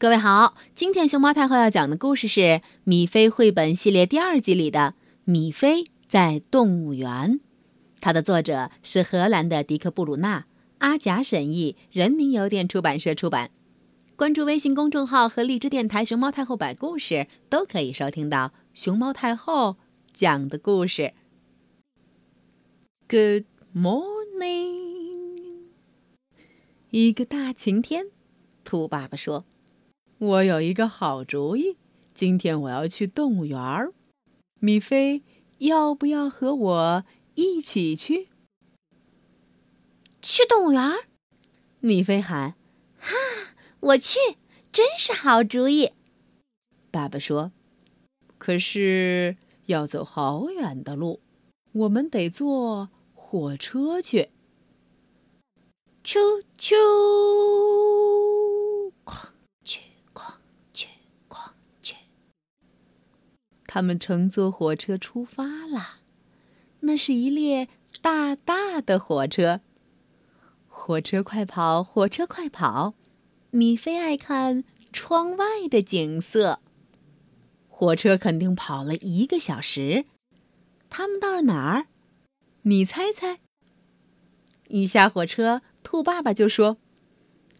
各位好，今天熊猫太后要讲的故事是《米菲绘本系列》第二集里的《米菲在动物园》，它的作者是荷兰的迪克·布鲁纳，阿甲审译，人民邮电出版社出版。关注微信公众号和荔枝电台“熊猫太后”摆故事，都可以收听到熊猫太后讲的故事。Good morning，一个大晴天，兔爸爸说。我有一个好主意，今天我要去动物园儿。米菲，要不要和我一起去？去动物园儿？米菲喊：“哈，我去！真是好主意。”爸爸说：“可是要走好远的路，我们得坐火车去。”啾啾。他们乘坐火车出发了，那是一列大大的火车。火车快跑，火车快跑！米菲爱看窗外的景色。火车肯定跑了一个小时，他们到了哪儿？你猜猜？一下火车，兔爸爸就说：“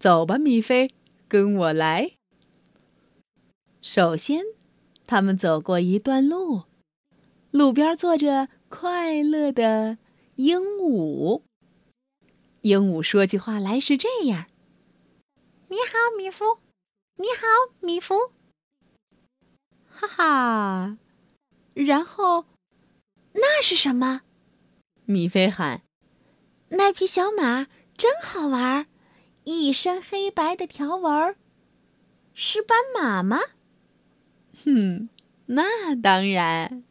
走吧，米菲，跟我来。”首先。他们走过一段路，路边坐着快乐的鹦鹉。鹦鹉说起话来是这样：“你好，米夫，你好，米夫。”哈哈。然后，那是什么？米菲喊：“那匹小马真好玩，一身黑白的条纹，是斑马吗？”哼，那当然。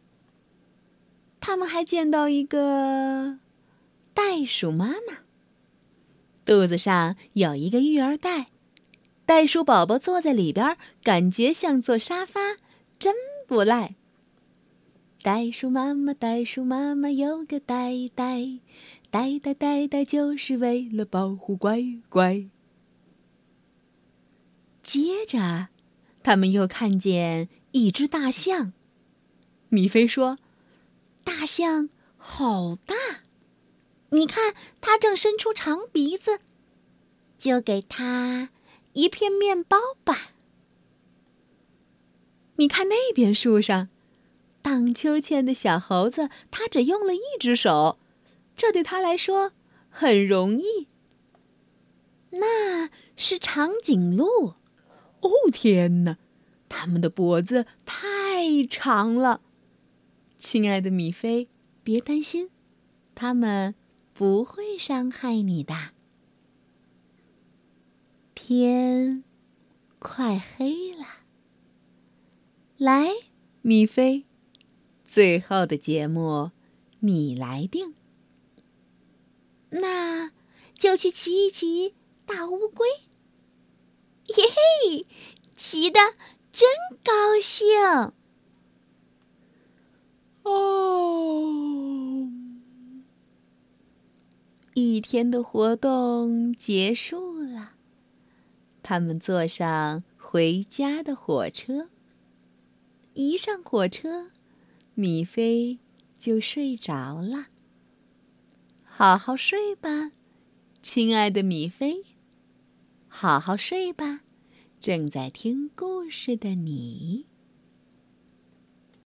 他们还见到一个袋鼠妈妈，肚子上有一个育儿袋，袋鼠宝宝坐在里边，感觉像坐沙发，真不赖。袋鼠妈妈，袋鼠妈妈有个袋袋，袋袋袋袋就是为了保护乖乖。接着。他们又看见一只大象。米菲说：“大象好大，你看它正伸出长鼻子，就给它一片面包吧。”你看那边树上，荡秋千的小猴子，它只用了一只手，这对它来说很容易。那是长颈鹿。哦天哪，他们的脖子太长了。亲爱的米菲，别担心，他们不会伤害你的。天快黑了，来，米菲，最后的节目你来定。那就去骑一骑大乌龟。嘿嘿，骑的真高兴！哦，一天的活动结束了，他们坐上回家的火车。一上火车，米菲就睡着了。好好睡吧，亲爱的米菲。好好睡吧，正在听故事的你。